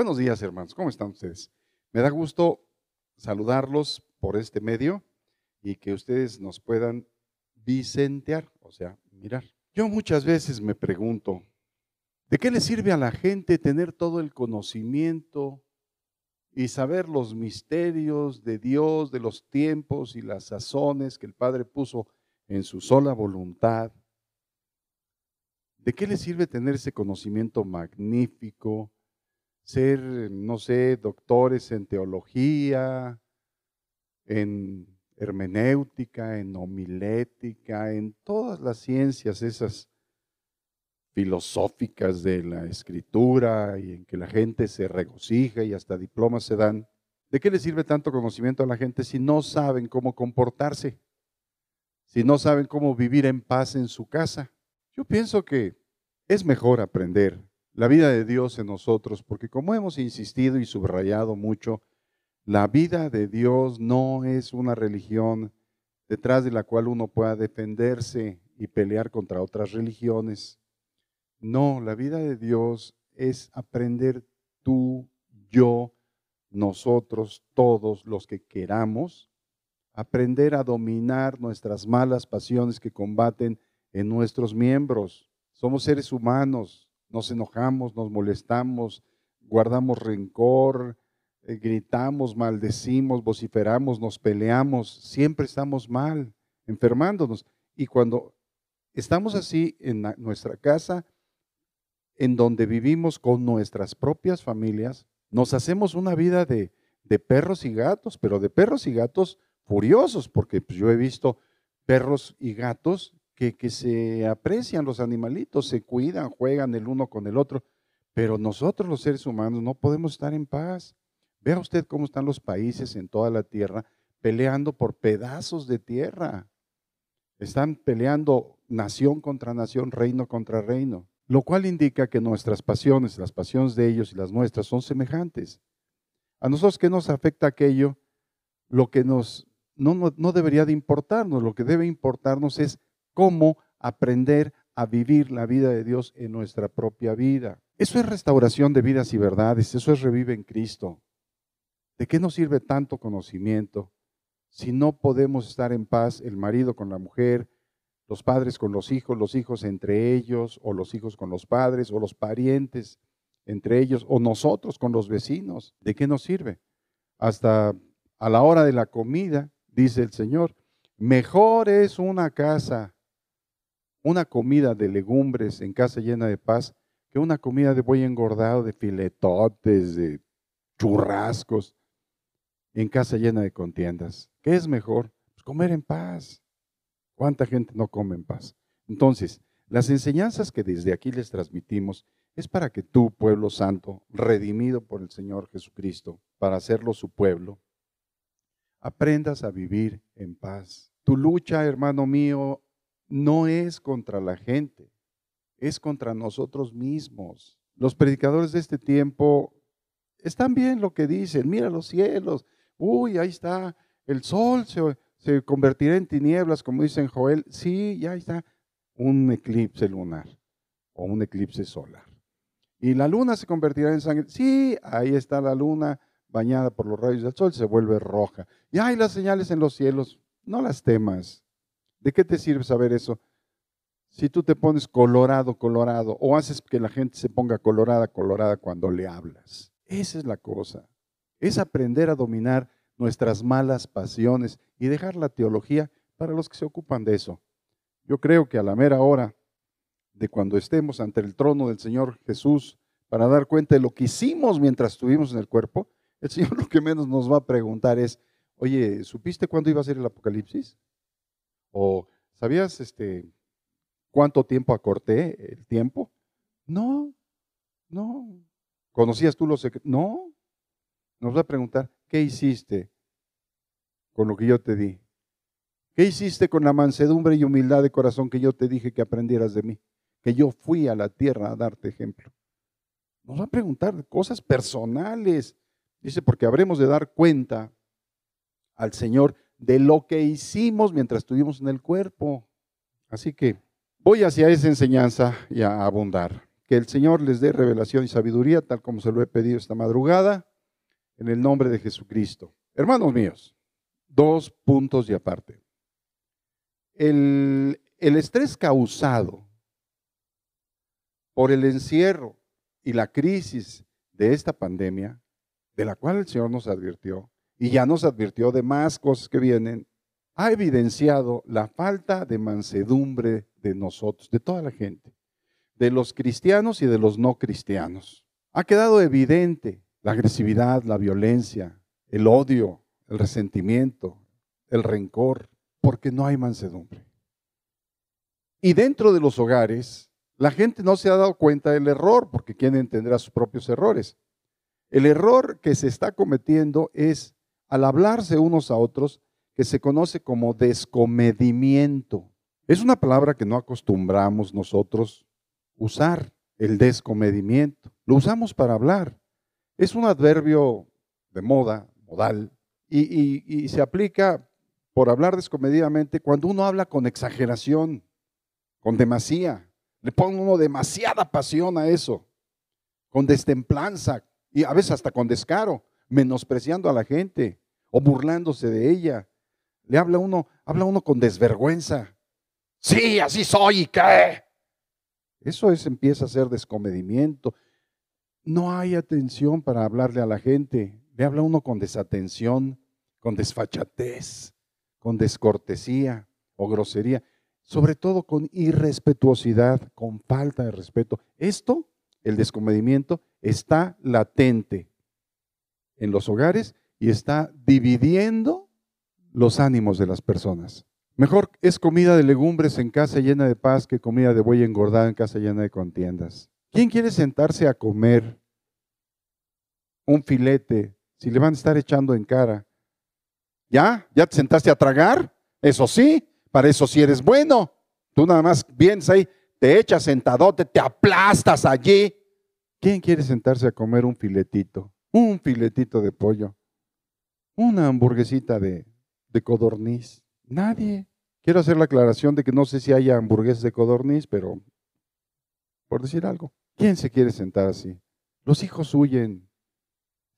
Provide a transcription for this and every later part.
Buenos días, hermanos. ¿Cómo están ustedes? Me da gusto saludarlos por este medio y que ustedes nos puedan vicentear, o sea, mirar. Yo muchas veces me pregunto, ¿de qué le sirve a la gente tener todo el conocimiento y saber los misterios de Dios, de los tiempos y las sazones que el Padre puso en su sola voluntad? ¿De qué le sirve tener ese conocimiento magnífico? Ser, no sé, doctores en teología, en hermenéutica, en homilética, en todas las ciencias esas filosóficas de la escritura y en que la gente se regocija y hasta diplomas se dan. ¿De qué le sirve tanto conocimiento a la gente si no saben cómo comportarse? Si no saben cómo vivir en paz en su casa. Yo pienso que es mejor aprender la vida de Dios en nosotros, porque como hemos insistido y subrayado mucho, la vida de Dios no es una religión detrás de la cual uno pueda defenderse y pelear contra otras religiones. No, la vida de Dios es aprender tú, yo, nosotros, todos los que queramos, aprender a dominar nuestras malas pasiones que combaten en nuestros miembros. Somos seres humanos, nos enojamos, nos molestamos, guardamos rencor, eh, gritamos, maldecimos, vociferamos, nos peleamos, siempre estamos mal, enfermándonos. Y cuando estamos así en nuestra casa, en donde vivimos con nuestras propias familias, nos hacemos una vida de, de perros y gatos, pero de perros y gatos furiosos, porque pues, yo he visto perros y gatos que, se aprecian los animalitos, se cuidan, juegan el uno con el otro, pero nosotros los seres humanos no podemos estar en paz. Vea usted cómo están los países en toda la tierra peleando por pedazos de tierra. Están peleando nación contra nación, reino contra reino, lo cual indica que nuestras pasiones, las pasiones de ellos y las nuestras son semejantes. A nosotros, ¿qué nos afecta aquello? Lo que nos no, no, no debería de importarnos, lo que debe importarnos es cómo aprender a vivir la vida de Dios en nuestra propia vida. Eso es restauración de vidas y verdades, eso es revive en Cristo. ¿De qué nos sirve tanto conocimiento si no podemos estar en paz el marido con la mujer, los padres con los hijos, los hijos entre ellos, o los hijos con los padres, o los parientes entre ellos, o nosotros con los vecinos? ¿De qué nos sirve? Hasta a la hora de la comida, dice el Señor, mejor es una casa una comida de legumbres en casa llena de paz que una comida de buey engordado, de filetotes, de churrascos, en casa llena de contiendas. ¿Qué es mejor? Pues comer en paz. ¿Cuánta gente no come en paz? Entonces, las enseñanzas que desde aquí les transmitimos es para que tú, pueblo santo, redimido por el Señor Jesucristo, para hacerlo su pueblo, aprendas a vivir en paz. Tu lucha, hermano mío, no es contra la gente, es contra nosotros mismos. Los predicadores de este tiempo están bien lo que dicen, mira los cielos, uy, ahí está, el sol se, convertirá en tinieblas, como dicen Joel, sí, ya está un eclipse lunar o un eclipse solar. Y la luna se convertirá en sangre, sí, ahí está la luna bañada por los rayos del sol, se vuelve roja. Y hay las señales en los cielos, no las temas, ¿De qué te sirve saber eso? Si tú te pones colorado, colorado, o haces que la gente se ponga colorada, colorada cuando le hablas. Esa es la cosa. Es aprender a dominar nuestras malas pasiones y dejar la teología para los que se ocupan de eso. Yo creo que a la mera hora de cuando estemos ante el trono del Señor Jesús para dar cuenta de lo que hicimos mientras estuvimos en el cuerpo, el Señor lo que menos nos va a preguntar es, oye, ¿supiste cuándo iba a ser el Apocalipsis? ¿O sabías este, cuánto tiempo acorté el tiempo? No, no. ¿Conocías tú los secretos? No. Nos va a preguntar, ¿qué hiciste con lo que yo te di? ¿Qué hiciste con la mansedumbre y humildad de corazón que yo te dije que aprendieras de mí? Que yo fui a la tierra a darte ejemplo. Nos va a preguntar cosas personales. Dice, porque habremos de dar cuenta al Señor de lo que hicimos mientras estuvimos en el cuerpo. Así que voy hacia esa enseñanza y a abundar. que el Señor les dé revelación y sabiduría, tal como se lo he pedido esta madrugada, en el nombre de Jesucristo. Hermanos míos, dos puntos de aparte. El, el estrés causado por el encierro y la crisis de esta pandemia, de la cual el Señor nos advirtió, y ya nos advirtió de más cosas que vienen, ha evidenciado la falta de mansedumbre de nosotros, de toda la gente, de los cristianos y de los no cristianos. Ha quedado evidente la agresividad, la violencia, el odio, el resentimiento, el rencor, porque no hay mansedumbre. Y dentro de los hogares, la gente no se ha dado cuenta del error, porque ¿quién entenderá sus propios errores? El error que se está cometiendo es, al hablarse unos a otros, que se conoce como descomedimiento. Es una palabra que no acostumbramos nosotros usar, el descomedimiento. Lo usamos para hablar. Es un adverbio de moda, modal, y, se aplica por hablar descomedidamente cuando uno habla con exageración, con demasía. Le pone uno demasiada pasión a eso, con destemplanza y a veces hasta con descaro, menospreciando a la gente o burlándose de ella. Le habla uno, habla uno con desvergüenza. Sí, así soy, ¿y qué? Eso es, empieza a ser descomedimiento. No hay atención para hablarle a la gente. Le habla uno con desatención, con desfachatez, con descortesía o grosería, sobre todo con irrespetuosidad, con falta de respeto. Esto, el descomedimiento, está latente en los hogares y está dividiendo los ánimos de las personas. Mejor es comida de legumbres en casa llena de paz que comida de buey engordada en casa llena de contiendas. ¿Quién quiere sentarse a comer un filete si le van a estar echando en cara? ¿Ya? ¿Ya te sentaste a tragar? Eso sí, para eso sí eres bueno. Tú nada más vienes ahí, te echas sentadote, te aplastas allí. ¿Quién quiere sentarse a comer un filetito? Un filetito de pollo. Una hamburguesita de, de codorniz. Nadie. Quiero hacer la aclaración de que no sé si haya hamburguesas de codorniz, pero por decir algo, ¿quién se quiere sentar así? Los hijos huyen.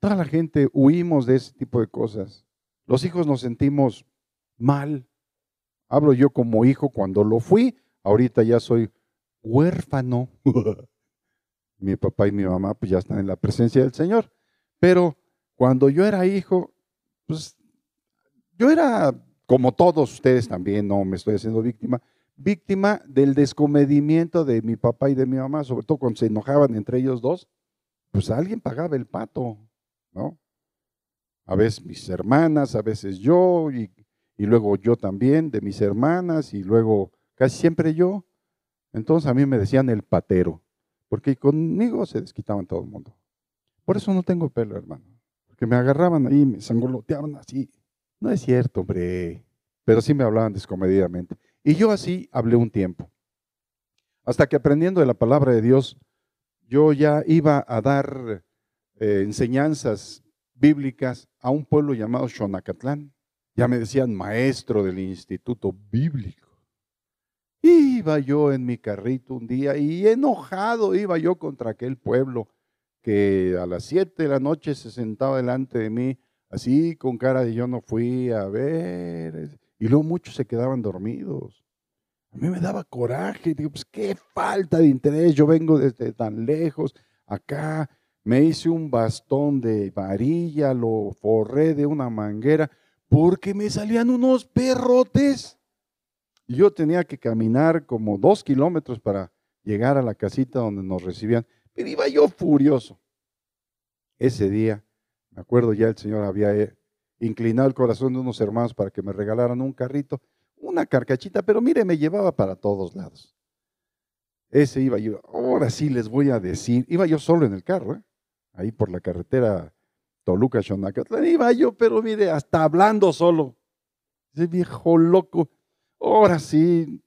Toda la gente huimos de ese tipo de cosas. Los hijos nos sentimos mal. Hablo yo como hijo cuando lo fui, ahorita ya soy huérfano. mi papá y mi mamá pues ya están en la presencia del Señor. Pero cuando yo era hijo, pues yo era como todos ustedes también, no me estoy haciendo víctima, víctima del descomedimiento de mi papá y de mi mamá, sobre todo cuando se enojaban entre ellos dos, pues alguien pagaba el pato, ¿no? A veces mis hermanas, a veces yo, y, y luego yo también, de mis hermanas, y luego casi siempre yo. Entonces a mí me decían el patero, porque conmigo se desquitaban todo el mundo. Por eso no tengo pelo, hermano, porque me agarraban ahí, me sangoloteaban así, no es cierto, hombre. Pero sí me hablaban descomedidamente. Y yo así hablé un tiempo. Hasta que aprendiendo de la palabra de Dios, yo ya iba a dar eh, enseñanzas bíblicas a un pueblo llamado Xonacatlán. Ya me decían maestro del instituto bíblico. Iba yo en mi carrito un día y enojado iba yo contra aquel pueblo que a las siete de la noche se sentaba delante de mí así con cara de yo no fui a ver. Y luego muchos se quedaban dormidos. A mí me daba coraje, digo, pues qué falta de interés, yo vengo desde tan lejos, acá me hice un bastón de varilla, lo forré de una manguera, porque me salían unos perrotes. Y yo tenía que caminar como dos kilómetros para llegar a la casita donde nos recibían, pero iba yo furioso. Ese día me acuerdo ya el Señor había eh, inclinado el corazón de unos hermanos para que me regalaran un carrito, una carcachita, pero mire, me llevaba para todos lados. Ese iba yo, ahora sí les voy a decir, iba yo solo en el carro, ¿eh? ahí por la carretera Toluca, Xonacatlán, iba yo, pero mire, hasta hablando solo. Ese viejo loco, ahora sí,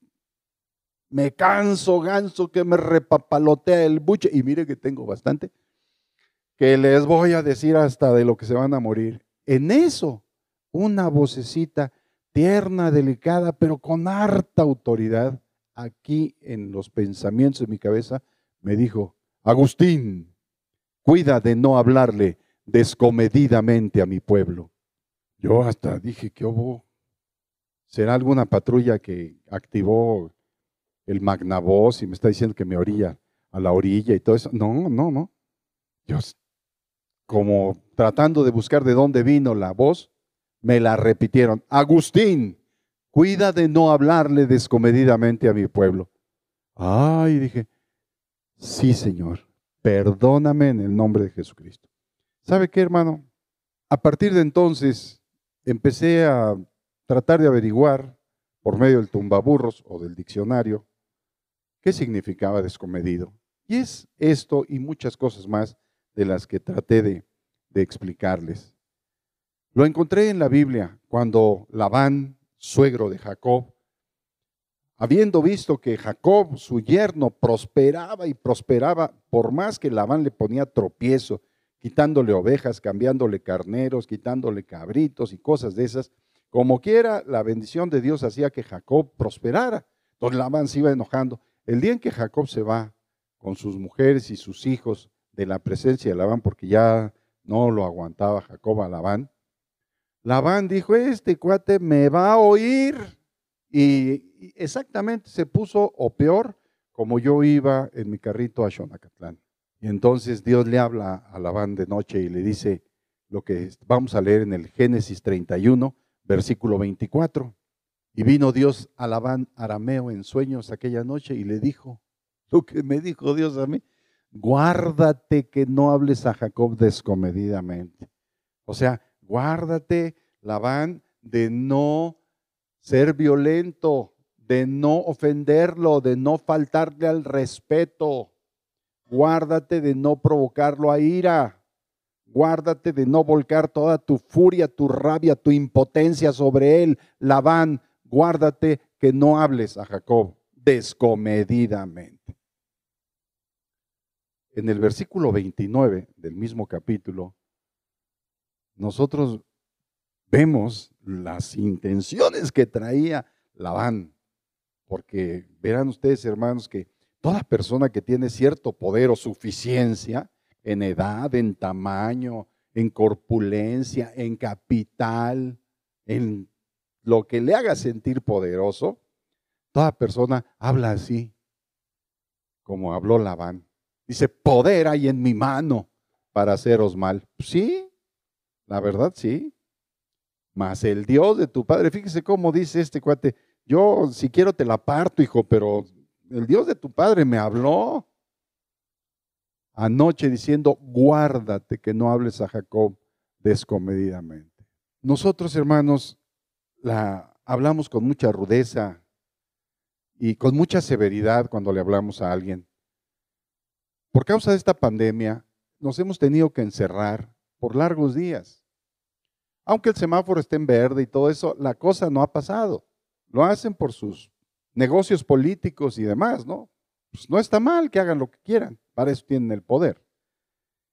me canso, ganso, que me repapalotea el buche, y mire que tengo bastante que les voy a decir hasta de lo que se van a morir. En eso, una vocecita tierna, delicada, pero con harta autoridad, aquí en los pensamientos de mi cabeza, me dijo, Agustín, cuida de no hablarle descomedidamente a mi pueblo. Yo hasta dije, ¿qué hubo? ¿Será alguna patrulla que activó el magnavoz y me está diciendo que me orilla a la orilla y todo eso? No, no, no. Yo, como tratando de buscar de dónde vino la voz, me la repitieron. Agustín, cuida de no hablarle descomedidamente a mi pueblo. Ay, dije, sí, Señor, perdóname en el nombre de Jesucristo. ¿Sabe qué, hermano? A partir de entonces empecé a tratar de averiguar por medio del tumbaburros o del diccionario qué significaba descomedido. Y es esto y muchas cosas más de las que traté de, explicarles. Lo encontré en la Biblia cuando Labán, suegro de Jacob, habiendo visto que Jacob, su yerno, prosperaba y prosperaba, por más que Labán le ponía tropiezo, quitándole ovejas, cambiándole carneros, quitándole cabritos y cosas de esas, como quiera, la bendición de Dios hacía que Jacob prosperara. Entonces Labán se iba enojando. El día en que Jacob se va con sus mujeres y sus hijos de la presencia de Labán, porque ya no lo aguantaba Jacob a Labán, Labán dijo, este cuate me va a oír. Y exactamente se puso, o peor, como yo iba en mi carrito a Xonacatlán. Y entonces Dios le habla a Labán de noche y le dice lo que vamos a leer en el Génesis 31, versículo 24. Y vino Dios a Labán arameo en sueños aquella noche y le dijo, lo que me dijo Dios a mí, guárdate que no hables a Jacob descomedidamente. O sea, guárdate, Labán, de no ser violento, de no ofenderlo, de no faltarle al respeto. Guárdate de no provocarlo a ira. Guárdate de no volcar toda tu furia, tu rabia, tu impotencia sobre él. Labán, guárdate que no hables a Jacob descomedidamente. En el versículo 29 del mismo capítulo, nosotros vemos las intenciones que traía Labán. Porque verán ustedes, hermanos, que toda persona que tiene cierto poder o suficiencia en edad, en tamaño, en corpulencia, en capital, en lo que le haga sentir poderoso, toda persona habla así, como habló Labán. Dice, poder hay en mi mano para haceros mal. Sí, la verdad sí. Mas el Dios de tu padre, fíjese cómo dice este cuate, yo si quiero te la parto, hijo, pero el Dios de tu padre me habló anoche diciendo, guárdate que no hables a Jacob descomedidamente. Nosotros, hermanos, la hablamos con mucha rudeza y con mucha severidad cuando le hablamos a alguien. Por causa de esta pandemia, nos hemos tenido que encerrar por largos días. Aunque el semáforo esté en verde y todo eso, la cosa no ha pasado. Lo hacen por sus negocios políticos y demás, ¿no? Pues no está mal que hagan lo que quieran, para eso tienen el poder.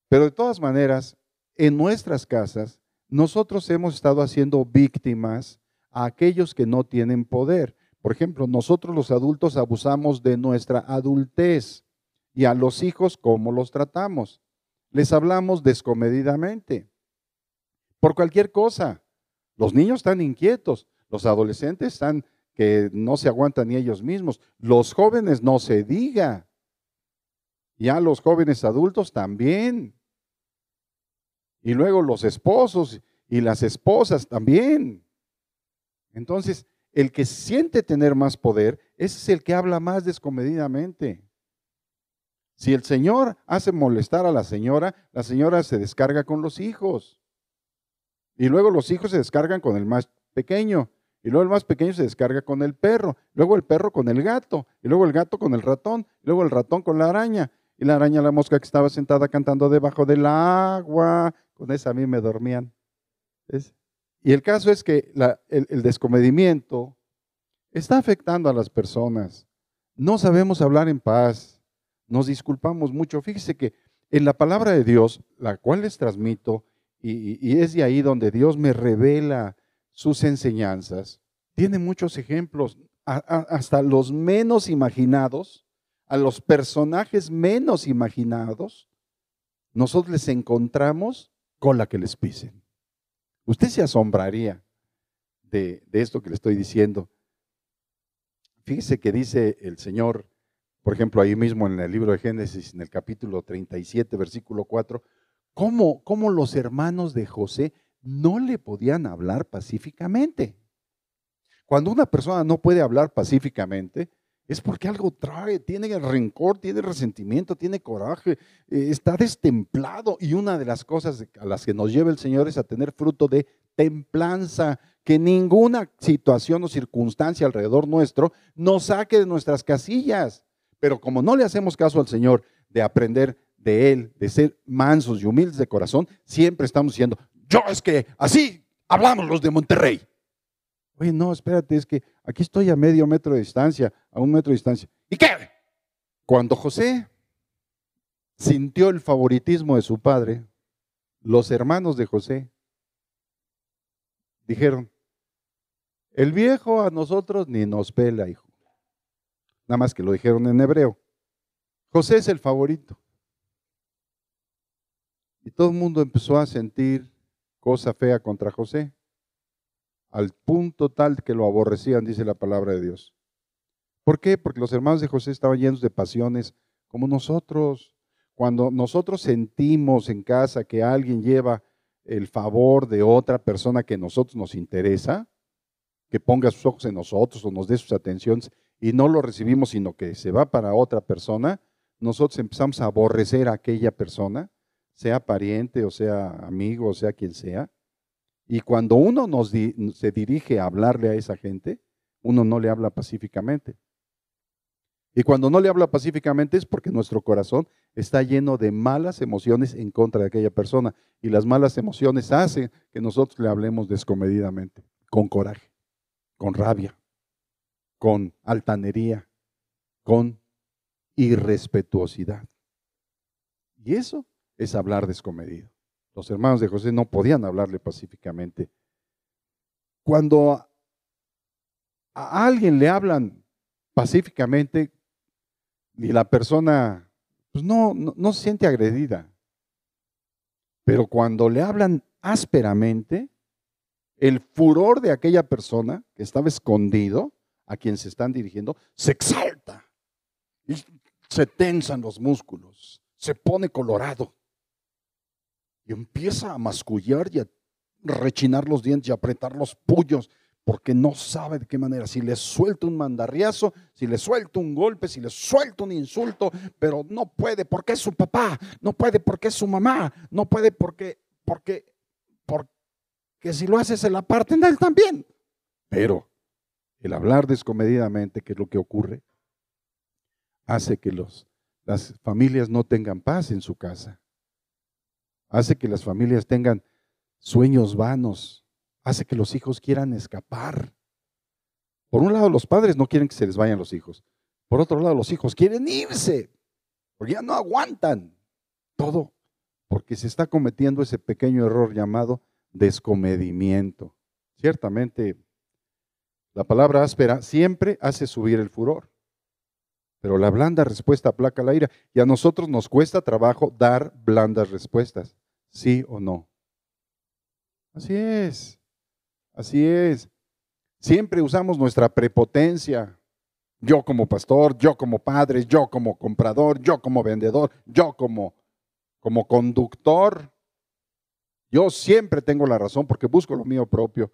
Pero de todas maneras, en nuestras casas, nosotros hemos estado haciendo víctimas a aquellos que no tienen poder. Por ejemplo, nosotros los adultos abusamos de nuestra adultez y a los hijos, ¿cómo los tratamos? Les hablamos descomedidamente por cualquier cosa. Los niños están inquietos, los adolescentes están que no se aguantan ni ellos mismos, los jóvenes no se diga, ya los jóvenes adultos también, y luego los esposos y las esposas también. Entonces, el que siente tener más poder, ese es el que habla más descomedidamente. Si el Señor hace molestar a la señora, la señora se descarga con los hijos. Y luego los hijos se descargan con el más pequeño. Y luego el más pequeño se descarga con el perro. Luego el perro con el gato. Y luego el gato con el ratón. Y luego el ratón con la araña. Y la araña, la mosca que estaba sentada cantando debajo del agua. Con esa a mí me dormían. Y el caso es que el, descomedimiento está afectando a las personas. No sabemos hablar en paz. Nos disculpamos mucho. Fíjese que en la palabra de Dios, la cual les transmito, y, es de ahí donde Dios me revela sus enseñanzas. Tiene muchos ejemplos, hasta los menos imaginados, a los personajes menos imaginados, nosotros les encontramos con la que les pisen. Usted se asombraría de, esto que le estoy diciendo. Fíjese que dice el Señor, por ejemplo, ahí mismo en el libro de Génesis, en el capítulo 37, versículo 4, cómo, cómo los hermanos de José no le podían hablar pacíficamente. Cuando una persona no puede hablar pacíficamente, es porque algo trae, tiene rencor, tiene resentimiento, tiene coraje, eh, está destemplado. Y una de las cosas a las que nos lleva el Señor es a tener fruto de templanza, que ninguna situación o circunstancia alrededor nuestro nos saque de nuestras casillas. Pero como no le hacemos caso al Señor de aprender de Él, de ser mansos y humildes de corazón, siempre estamos diciendo, yo es que así hablamos los de Monterrey. Oye, no, espérate, es que aquí estoy a medio metro de distancia, a un metro de distancia. ¿Y qué? Cuando José sintió el favoritismo de su padre, los hermanos de José dijeron, el viejo a nosotros ni nos pela, hijo. Nada más que lo dijeron en hebreo. José es el favorito. Y todo el mundo empezó a sentir cosa fea contra José, al punto tal que lo aborrecían, dice la palabra de Dios. ¿Por qué? Porque los hermanos de José estaban llenos de pasiones como nosotros. Cuando nosotros sentimos en casa que alguien lleva el favor de otra persona que a nosotros nos interesa, que ponga sus ojos en nosotros o nos dé sus atenciones y no lo recibimos, sino que se va para otra persona, nosotros empezamos a aborrecer a aquella persona, sea pariente o sea amigo o sea quien sea. Y cuando uno se dirige a hablarle a esa gente, uno no le habla pacíficamente. Y cuando no le habla pacíficamente es porque nuestro corazón está lleno de malas emociones en contra de aquella persona. Y las malas emociones hacen que nosotros le hablemos descomedidamente, con coraje, con rabia, con altanería, con irrespetuosidad. Y eso es hablar descomedido. Los hermanos de José no podían hablarle pacíficamente. Cuando a alguien le hablan pacíficamente, y la persona pues no, no, se siente agredida. Pero cuando le hablan ásperamente, el furor de aquella persona que estaba escondido, a quien se están dirigiendo, se exalta y se tensan los músculos, se pone colorado y empieza a mascullar y a rechinar los dientes y a apretar los puños porque no sabe de qué manera. Si le suelta un mandarriazo, si le suelta un golpe, si le suelta un insulto, pero no puede porque es su papá, no puede porque es su mamá, no puede porque, porque, porque si lo hace se la parten de él también. Pero el hablar descomedidamente, que es lo que ocurre, hace que los, las familias no tengan paz en su casa. Hace que las familias tengan sueños vanos, hace que los hijos quieran escapar. Por un lado, los padres no quieren que se les vayan los hijos. Por otro lado, los hijos quieren irse, porque ya no aguantan. Todo porque se está cometiendo ese pequeño error llamado descomedimiento. Ciertamente, la palabra áspera siempre hace subir el furor, pero la blanda respuesta aplaca la ira. Y a nosotros nos cuesta trabajo dar blandas respuestas, sí o no. Así es. Así es. Siempre usamos nuestra prepotencia. Yo como pastor, yo como padre, yo como comprador, yo como vendedor, yo como, como conductor. Yo siempre tengo la razón porque busco lo mío propio,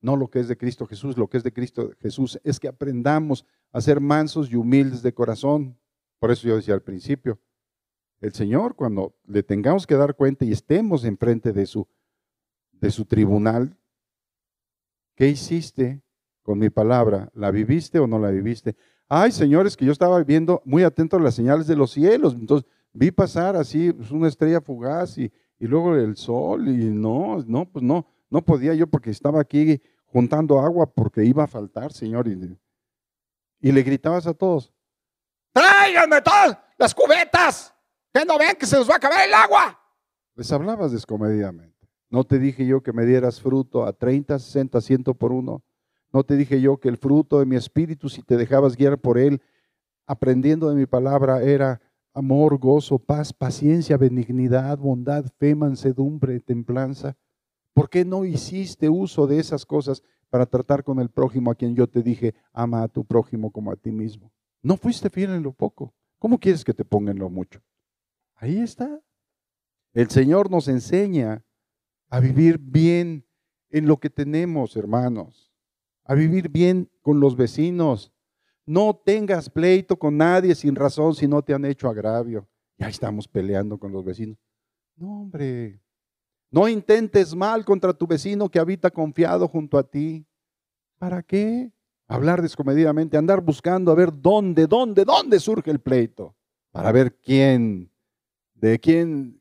no lo que es de Cristo Jesús. Lo que es de Cristo Jesús es que aprendamos a ser mansos y humildes de corazón. Por eso yo decía al principio, el Señor cuando le tengamos que dar cuenta y estemos enfrente de su, de su tribunal, ¿Qué hiciste con mi palabra? ¿La viviste o no la viviste? Ay, señores, que yo estaba viendo muy atento a las señales de los cielos. Entonces vi pasar así pues, una estrella fugaz y, luego el sol y no, no, pues no, no podía yo porque estaba aquí juntando agua porque iba a faltar, Señor. Y, y le gritabas a todos, tráiganme todas las cubetas, que no ven que se nos va a acabar el agua. Les hablabas descomedidamente. No te dije yo que me dieras fruto a 30, 60, 100 por uno. No te dije yo que el fruto de mi espíritu, si te dejabas guiar por él, aprendiendo de mi palabra era amor, gozo, paz, paciencia, benignidad, bondad, fe, mansedumbre, templanza. ¿Por qué no hiciste uso de esas cosas para tratar con el prójimo a quien yo te dije, ama a tu prójimo como a ti mismo? No fuiste fiel en lo poco. ¿Cómo quieres que te ponga en lo mucho? Ahí está. El Señor nos enseña a vivir bien en lo que tenemos, hermanos, a vivir bien con los vecinos. No tengas pleito con nadie sin razón si no te han hecho agravio. Ya estamos peleando con los vecinos. No, hombre. No intentes mal contra tu vecino que habita confiado junto a ti. ¿Para qué? Hablar descomedidamente, andar buscando a ver dónde, dónde, dónde surge el pleito. Para ver quién, de quién,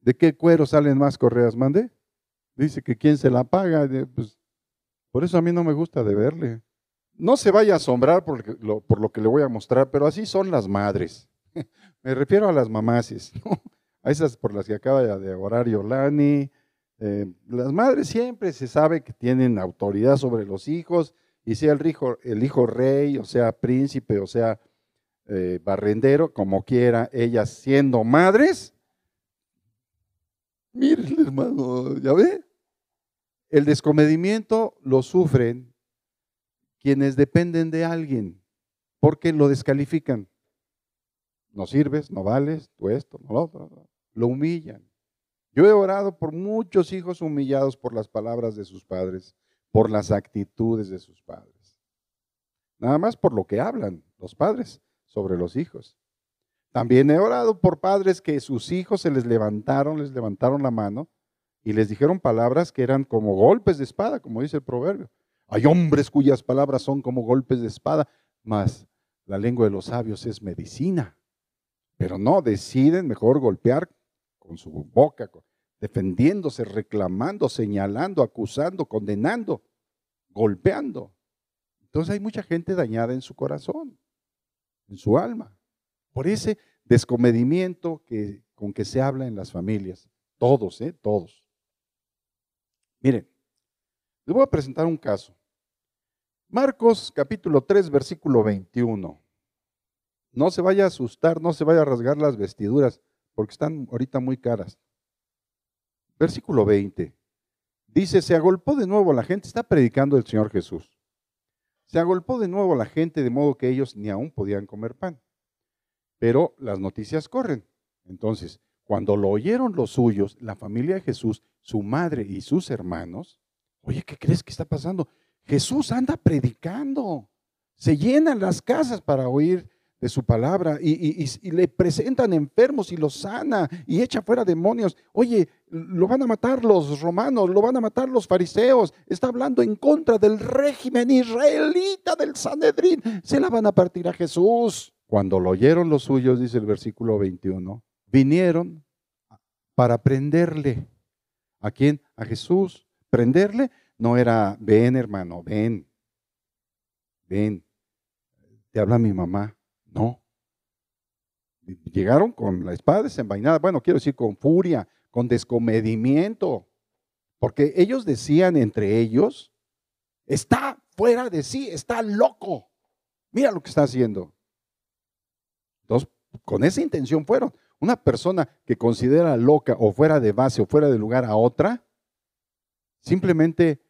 de qué cuero salen más correas. Mande. Dice que quién se la paga. Pues, por eso a mí no me gusta de verle. No se vaya a asombrar por lo, que le voy a mostrar, pero así son las madres. me refiero a las mamases, a esas por las que acaba de orar Yolani. Eh, las madres siempre se sabe que tienen autoridad sobre los hijos, y sea el hijo rey, o sea príncipe, o sea eh, barrendero, como quiera, ellas siendo madres. Miren, hermano, ¿ya ve? El descomedimiento lo sufren quienes dependen de alguien, porque lo descalifican. No sirves, no vales, tú esto, no lo otro. Lo humillan. Yo he orado por muchos hijos humillados por las palabras de sus padres, por las actitudes de sus padres. Nada más por lo que hablan los padres sobre los hijos. También he orado por padres que sus hijos se les levantaron, les levantaron la mano y les dijeron palabras que eran como golpes de espada, como dice el proverbio. Hay hombres cuyas palabras son como golpes de espada, mas la lengua de los sabios es medicina. Pero no, deciden mejor golpear con su boca, defendiéndose, reclamando, señalando, acusando, condenando, golpeando. Entonces hay mucha gente dañada en su corazón, en su alma, por ese descomedimiento que, con que se habla en las familias. Todos, ¿eh? Todos. Miren, les voy a presentar un caso. Marcos capítulo 3, versículo 21. No se vaya a asustar, no se vaya a rasgar las vestiduras, porque están ahorita muy caras. Versículo 20. Dice, se agolpó de nuevo la gente, está predicando el Señor Jesús. Se agolpó de nuevo la gente de modo que ellos ni aún podían comer pan. Pero las noticias corren. Entonces, cuando lo oyeron los suyos, la familia de Jesús, su madre y sus hermanos, oye, ¿qué crees que está pasando? Jesús anda predicando. Se llenan las casas para oír de su palabra y, le presentan enfermos y los sana y echa fuera demonios. Oye, lo van a matar los romanos, lo van a matar los fariseos. Está hablando en contra del régimen israelita del Sanedrín. Se la van a partir a Jesús. Cuando lo oyeron los suyos, dice el versículo 21, vinieron para prenderle. ¿A quién? A Jesús. Prenderle no era, ven hermano, ven, ven, te habla mi mamá. No. Llegaron con la espada desenvainada, bueno, quiero decir con furia, con descomedimiento, porque ellos decían entre ellos, está fuera de sí, está loco. Mira lo que está haciendo. Entonces, con esa intención fueron. Una persona que considera loca o fuera de base o fuera de lugar a otra, simplemente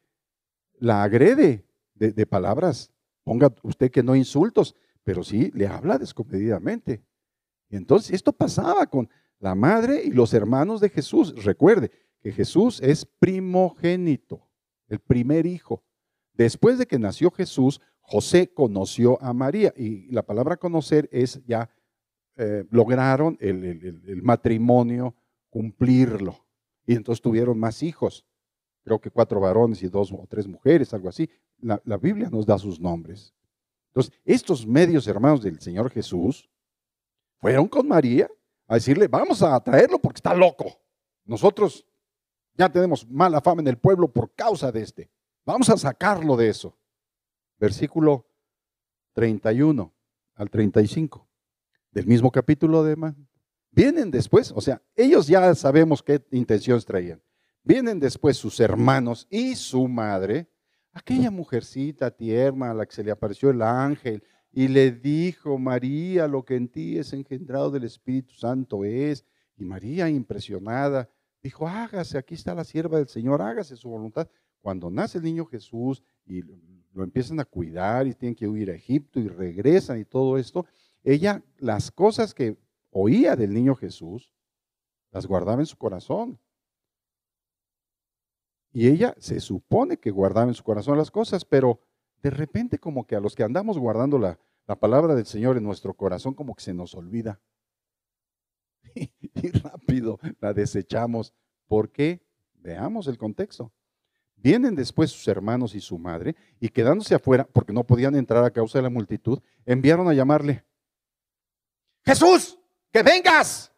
la agrede de, palabras. Ponga usted que no insultos, pero sí le habla descomedidamente. Entonces esto pasaba con la madre y los hermanos de Jesús. Recuerde que Jesús es primogénito, el primer hijo. Después de que nació Jesús, José conoció a María y la palabra conocer es ya eh, lograron el, matrimonio, cumplirlo. Y entonces tuvieron más hijos. Creo que cuatro varones y dos o tres mujeres, algo así. La Biblia nos da sus nombres. Entonces, estos medios hermanos del Señor Jesús fueron con María a decirle, vamos a traerlo porque está loco. Nosotros ya tenemos mala fama en el pueblo por causa de este. Vamos a sacarlo de eso. Versículo 31 al 35 del mismo capítulo de Man. Vienen después, o sea, ellos ya sabemos qué intenciones traían. Vienen después sus hermanos y su madre, aquella mujercita tierna a la que se le apareció el ángel y le dijo, María, lo que en ti es engendrado del Espíritu Santo es. Y María, impresionada, dijo, hágase, aquí está la sierva del Señor, hágase su voluntad. Cuando nace el niño Jesús y lo empiezan a cuidar y tienen que huir a Egipto y regresan y todo esto, ella las cosas que oía del niño Jesús, las guardaba en su corazón. Y ella se supone que guardaba en su corazón las cosas, pero de repente como que a los que andamos guardando la, la palabra del Señor en nuestro corazón como que se nos olvida. Y, rápido la desechamos. ¿Por qué? Veamos el contexto. Vienen después sus hermanos y su madre y quedándose afuera, porque no podían entrar a causa de la multitud, enviaron a llamarle. Jesús, que vengas.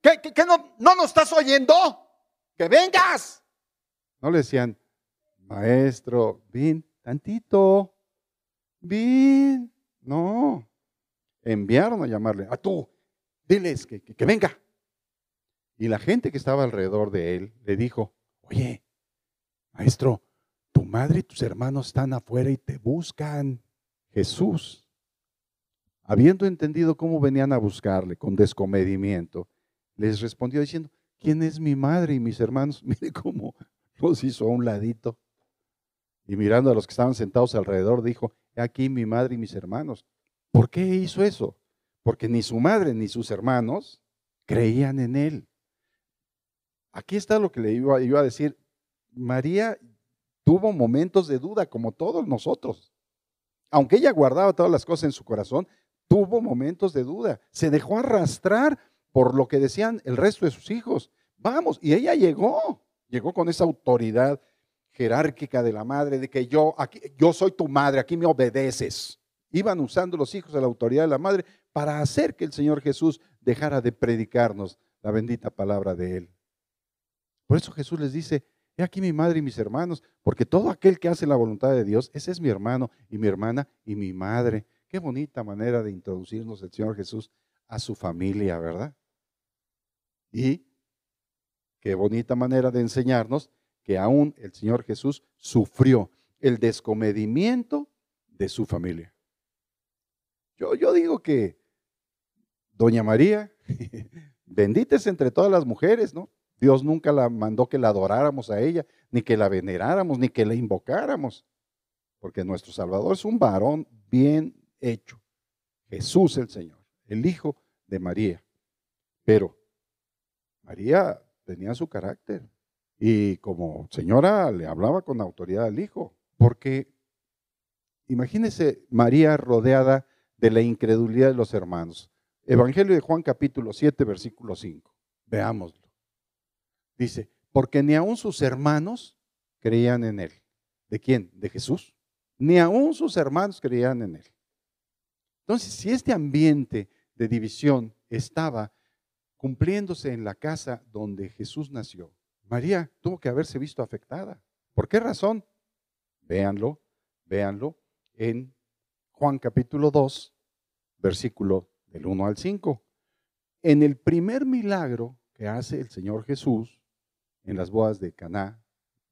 ¿Qué, no, no nos estás oyendo? Que vengas. No le decían, maestro, ven tantito, ven. No, enviaron a llamarle, a tú, diles que, que, venga. Y la gente que estaba alrededor de él le dijo, oye, maestro, tu madre y tus hermanos están afuera y te buscan. Jesús, habiendo entendido cómo venían a buscarle con descomedimiento, les respondió diciendo, ¿quién es mi madre y mis hermanos? Mire cómo los hizo a un ladito. Y mirando a los que estaban sentados alrededor, dijo, aquí mi madre y mis hermanos. ¿Por qué hizo eso? Porque ni su madre ni sus hermanos creían en él. Aquí está lo que le iba a decir. María tuvo momentos de duda, como todos nosotros. Aunque ella guardaba todas las cosas en su corazón, tuvo momentos de duda. Se dejó arrastrar por lo que decían el resto de sus hijos. Vamos, y ella llegó, llegó con esa autoridad jerárquica de la madre, de que yo, aquí, yo soy tu madre, aquí me obedeces. Iban usando los hijos de la autoridad de la madre para hacer que el Señor Jesús dejara de predicarnos la bendita palabra de Él. Por eso Jesús les dice, he aquí mi madre y mis hermanos, porque todo aquel que hace la voluntad de Dios, ese es mi hermano y mi hermana y mi madre. Qué bonita manera de introducirnos el Señor Jesús a su familia, ¿verdad? Y qué bonita manera de enseñarnos que aún el Señor Jesús sufrió el descomedimiento de su familia. Yo, digo que Doña María, bendita es entre todas las mujeres, ¿no? Dios nunca la mandó que la adoráramos a ella, ni que la veneráramos, ni que la invocáramos, porque nuestro Salvador es un varón bien hecho, Jesús el Señor, el Hijo de María. Pero María tenía su carácter, y como señora le hablaba con autoridad al hijo, porque imagínese María rodeada de la incredulidad de los hermanos. Evangelio de Juan capítulo 7, versículo 5. Veámoslo. Dice, porque ni aun sus hermanos creían en él. ¿De quién? De Jesús. Ni aun sus hermanos creían en él. Entonces, si este ambiente de división estaba cumpliéndose en la casa donde Jesús nació, María tuvo que haberse visto afectada. ¿Por qué razón? Véanlo, véanlo en Juan capítulo 2, versículo del 1 al 5. En el primer milagro que hace el Señor Jesús en las bodas de Caná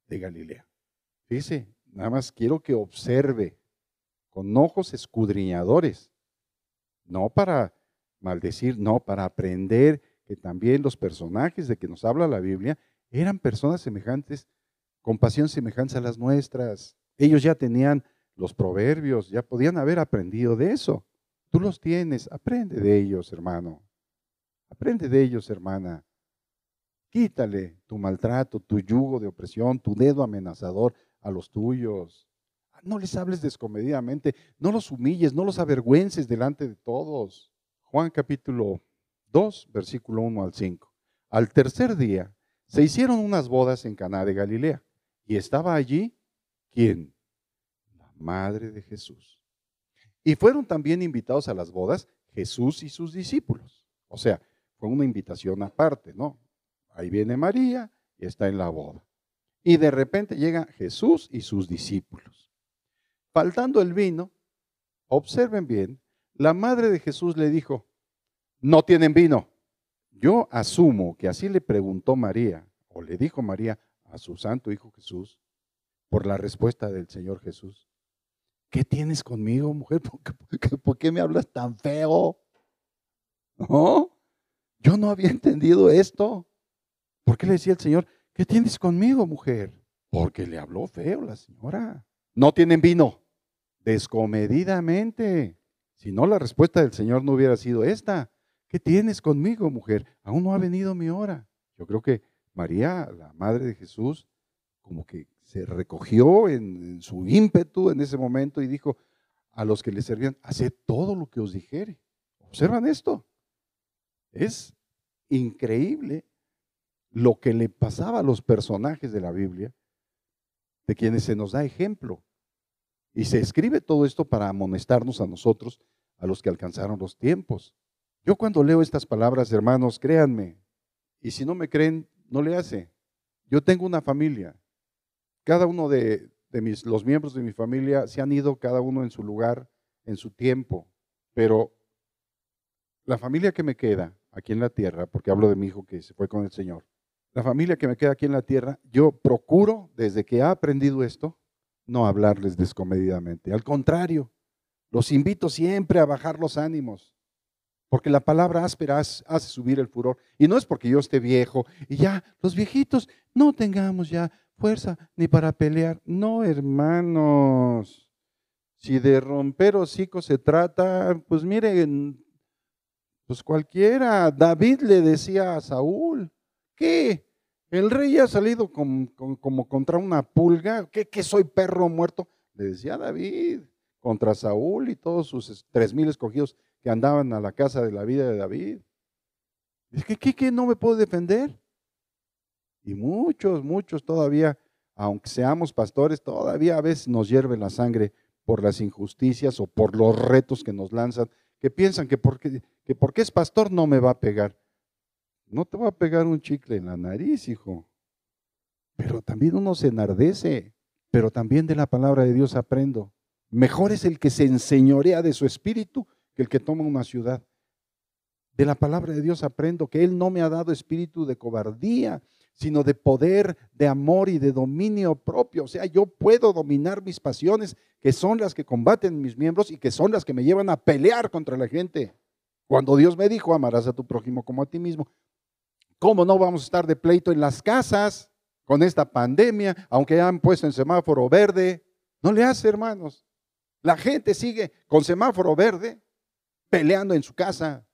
de Galilea. Dice, nada más quiero que observe con ojos escudriñadores, no para maldecir, no para aprender que también los personajes de que nos habla la Biblia eran personas semejantes, con pasión semejante a las nuestras. Ellos ya tenían los proverbios, ya podían haber aprendido de eso. Tú los tienes, aprende de ellos, hermano. Aprende de ellos, hermana. Quítale tu maltrato, tu yugo de opresión, tu dedo amenazador a los tuyos. No les hables descomedidamente, no los humilles, no los avergüences delante de todos. Juan capítulo 2, versículo 1 al 5. Al tercer día, se hicieron unas bodas en Caná de Galilea y estaba allí quién? La madre de Jesús. Y fueron también invitados a las bodas Jesús y sus discípulos. O sea, fue una invitación aparte, ¿no? Ahí viene María y está en la boda. Y de repente llega Jesús y sus discípulos. Faltando el vino, observen bien, la madre de Jesús le dijo, no tienen vino. Yo asumo que así le preguntó María, o le dijo María a su santo Hijo Jesús, por la respuesta del Señor Jesús. ¿qué tienes conmigo, mujer? ¿Por qué, me hablas tan feo? No, yo no había entendido esto. ¿Por qué le decía el Señor, ¿qué tienes conmigo, mujer? Porque le habló feo la señora. No tienen vino. Descomedidamente. Si no, la respuesta del Señor no hubiera sido esta. ¿Qué tienes conmigo, mujer? Aún no ha venido mi hora. Yo creo que María, la madre de Jesús, como que se recogió en, su ímpetu en ese momento y dijo a los que le servían, haced todo lo que os dijere. Observan esto. Es increíble lo que le pasaba a los personajes de la Biblia, de quienes se nos da ejemplo. Y se escribe todo esto para amonestarnos a nosotros, a los que alcanzaron los tiempos. Yo cuando leo estas palabras, hermanos, créanme, y si no me creen, no le hace. Yo tengo una familia, cada uno de, mis, los miembros de mi familia se han ido cada uno en su lugar, en su tiempo, pero la familia que me queda aquí en la tierra, porque hablo de mi hijo que se fue con el Señor, la familia que me queda aquí en la tierra, yo procuro, desde que he aprendido esto, no hablarles descomedidamente. Al contrario, los invito siempre a bajar los ánimos, porque la palabra áspera hace subir el furor. Y no es porque yo esté viejo y ya, los viejitos, no tengamos ya fuerza ni para pelear. No, hermanos. Si de romper hocicos se trata, pues miren, pues cualquiera. David le decía a Saúl, ¿qué? El rey ha salido como, contra una pulga, ¿qué, ¿qué soy perro muerto? Le decía David contra Saúl y todos sus tres mil escogidos que andaban a la casa de la vida de David. Es que, ¿qué, qué no me puedo defender? Y muchos, muchos todavía, aunque seamos pastores, todavía a veces nos hierve la sangre por las injusticias o por los retos que nos lanzan, que piensan que porque, que porque es pastor no me va a pegar. No te va a pegar un chicle en la nariz, hijo. Pero también uno se enardece, pero también de la palabra de Dios aprendo. Mejor es el que se enseñorea de su espíritu que el que toma una ciudad. De la palabra de Dios aprendo que Él no me ha dado espíritu de cobardía, sino de poder, de amor y de dominio propio. O sea, yo puedo dominar mis pasiones, que son las que combaten mis miembros y que son las que me llevan a pelear contra la gente. Cuando Dios me dijo, amarás a tu prójimo como a ti mismo, ¿cómo no vamos a estar de pleito en las casas con esta pandemia, aunque han puesto en semáforo verde? No le hace, hermanos. La gente sigue con semáforo verde peleando en su casa.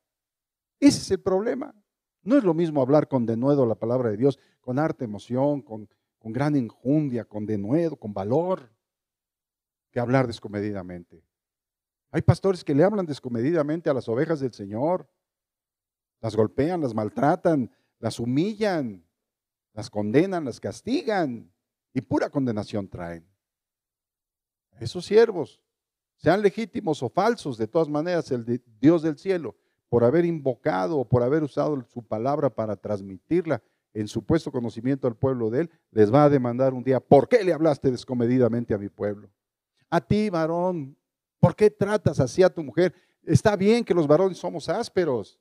Ese es el problema. No es lo mismo hablar con denuedo la palabra de Dios, con arte, emoción, con, con gran enjundia, con denuedo, con valor, que hablar descomedidamente. Hay pastores que le hablan descomedidamente a las ovejas del Señor, las golpean, las maltratan, las humillan, las condenan, las castigan y pura condenación traen. Esos siervos, sean legítimos o falsos, de todas maneras, el Dios del cielo por haber invocado o por haber usado su palabra para transmitirla en supuesto conocimiento al pueblo de él, les va a demandar un día, ¿por qué le hablaste descomedidamente a mi pueblo? A ti, varón, ¿por qué tratas así a tu mujer? Está bien que los varones somos ásperos,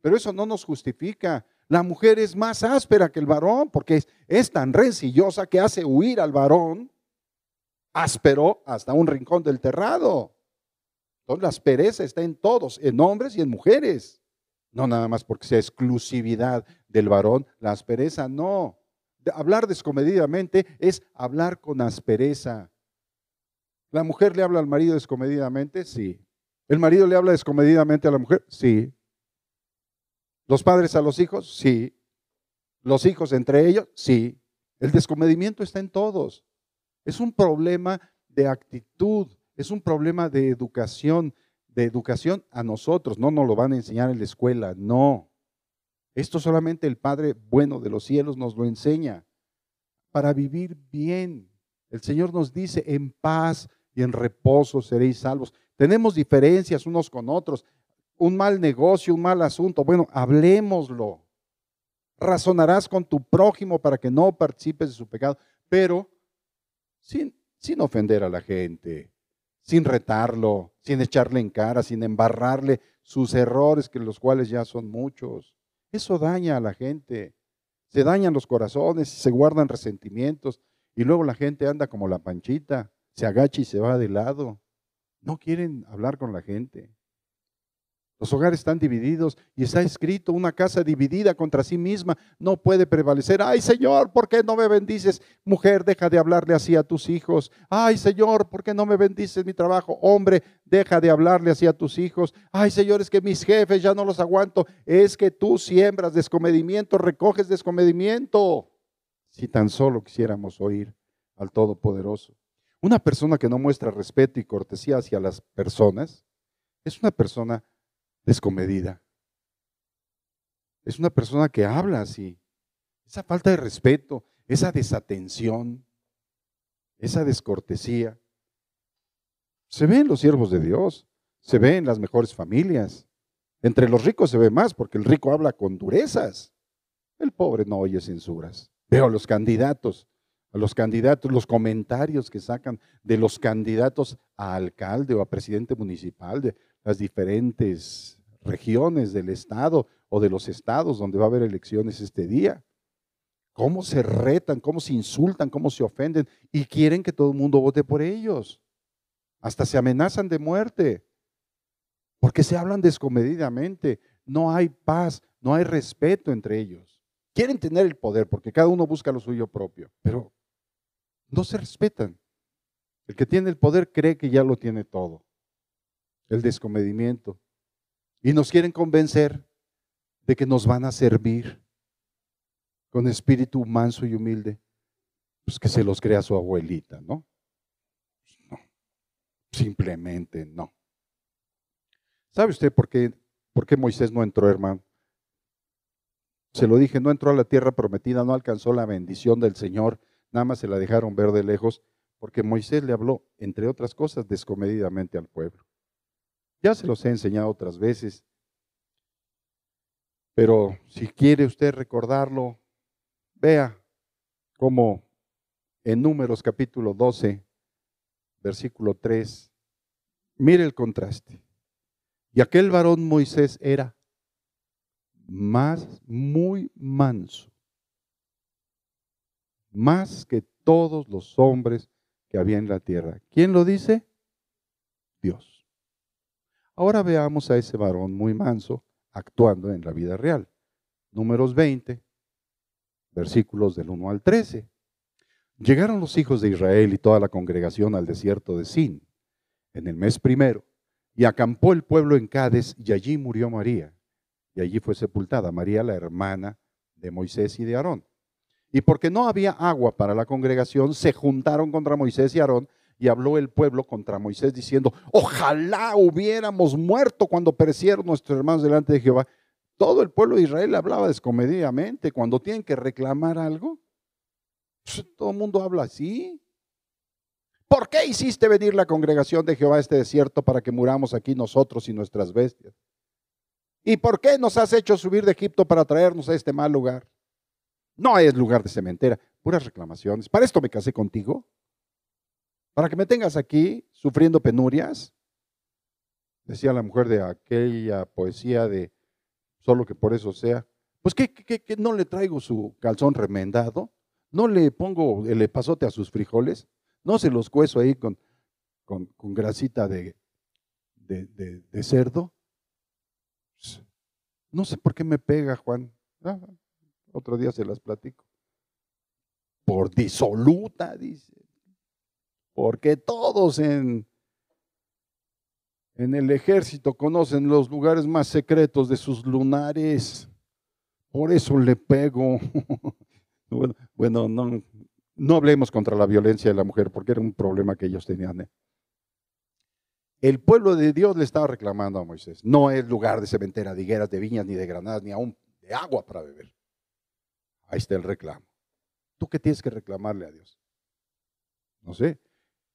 pero eso no nos justifica. La mujer es más áspera que el varón porque es, es tan rencillosa que hace huir al varón áspero hasta un rincón del terrado. Entonces la aspereza está en todos, en hombres y en mujeres. No nada más porque sea exclusividad del varón, la aspereza no. hablar descomedidamente es hablar con aspereza. ¿La mujer le habla al marido descomedidamente? Sí. ¿El marido le habla descomedidamente a la mujer? Sí. ¿Los padres a los hijos? Sí. ¿Los hijos entre ellos? Sí. El descomedimiento está en todos. Es un problema de actitud. Es un problema de educación, de educación a nosotros. No nos lo van a enseñar en la escuela, no. Esto solamente el Padre bueno de los cielos nos lo enseña para vivir bien. El Señor nos dice, en paz y en reposo seréis salvos. Tenemos diferencias unos con otros, un mal negocio, un mal asunto. Bueno, hablemoslo. Razonarás con tu prójimo para que no participes de su pecado, pero sin, ofender a la gente sin retarlo, sin echarle en cara, sin embarrarle sus errores, que los cuales ya son muchos. Eso daña a la gente. Se dañan los corazones, se guardan resentimientos y luego la gente anda como la panchita, se agacha y se va de lado. No quieren hablar con la gente. Los hogares están divididos y está escrito, una casa dividida contra sí misma no puede prevalecer. Ay Señor, ¿por qué no me bendices? Mujer, deja de hablarle así a tus hijos. Ay Señor, ¿por qué no me bendices mi trabajo? Hombre, deja de hablarle así a tus hijos. Ay Señor, es que mis jefes ya no los aguanto. Es que tú siembras descomedimiento, recoges descomedimiento. Si tan solo quisiéramos oír al Todopoderoso. Una persona que no muestra respeto y cortesía hacia las personas es una persona descomedida. Es una persona que habla así. Esa falta de respeto, esa desatención, esa descortesía. Se ve en los siervos de Dios, se ve en las mejores familias. Entre los ricos se ve más porque el rico habla con durezas. El pobre no oye censuras. Veo a los candidatos, a los candidatos, los comentarios que sacan de los candidatos a alcalde o a presidente municipal de las diferentes regiones del estado o de los estados donde va a haber elecciones este día. Cómo se retan, cómo se insultan, cómo se ofenden y quieren que todo el mundo vote por ellos. Hasta se amenazan de muerte porque se hablan descomedidamente. No hay paz, no hay respeto entre ellos. Quieren tener el poder porque cada uno busca lo suyo propio, pero no se respetan. El que tiene el poder cree que ya lo tiene todo. El descomedimiento, y nos quieren convencer de que nos van a servir con espíritu manso y humilde. Pues que se los crea su abuelita, ¿no? No, simplemente no. ¿Sabe usted por qué, por qué Moisés no entró, hermano? Se lo dije, no entró a la tierra prometida, no alcanzó la bendición del Señor, nada más se la dejaron ver de lejos, porque Moisés le habló, entre otras cosas, descomedidamente al pueblo. Ya se los he enseñado otras veces. Pero si quiere usted recordarlo, vea cómo en Números capítulo 12, versículo 3, mire el contraste. Y aquel varón Moisés era más, muy manso, más que todos los hombres que había en la tierra. ¿Quién lo dice? Dios. Ahora veamos a ese varón muy manso actuando en la vida real. Números 20, versículos del 1 al 13. Llegaron los hijos de Israel y toda la congregación al desierto de Sin en el mes primero, y acampó el pueblo en Cádiz, y allí murió María, y allí fue sepultada María, la hermana de Moisés y de Aarón. Y porque no había agua para la congregación, se juntaron contra Moisés y Aarón y habló el pueblo contra Moisés diciendo, ojalá hubiéramos muerto cuando perecieron nuestros hermanos delante de Jehová. Todo el pueblo de Israel hablaba descomedidamente. Cuando tienen que reclamar algo, pues, todo el mundo habla así. ¿Por qué hiciste venir la congregación de Jehová a este desierto para que muramos aquí nosotros y nuestras bestias? ¿Y por qué nos has hecho subir de Egipto para traernos a este mal lugar? No es lugar de cementera, puras reclamaciones. ¿Para esto me casé contigo? Para que me tengas aquí sufriendo penurias, decía la mujer de aquella poesía de solo que por eso sea, pues que, no le traigo su calzón remendado, no le pongo el epazote a sus frijoles, no se los cueso ahí con, con, grasita de, de, cerdo. No sé por qué me pega, Juan. Ah, otro día se las platico. Por disoluta, dice porque todos en, en el ejército conocen los lugares más secretos de sus lunares. Por eso le pego. bueno, no, no hablemos contra la violencia de la mujer, porque era un problema que ellos tenían. ¿eh? El pueblo de Dios le estaba reclamando a Moisés. No es lugar de cementera, de higueras, de viñas, ni de granadas, ni aún de agua para beber. Ahí está el reclamo. ¿Tú qué tienes que reclamarle a Dios? No sé.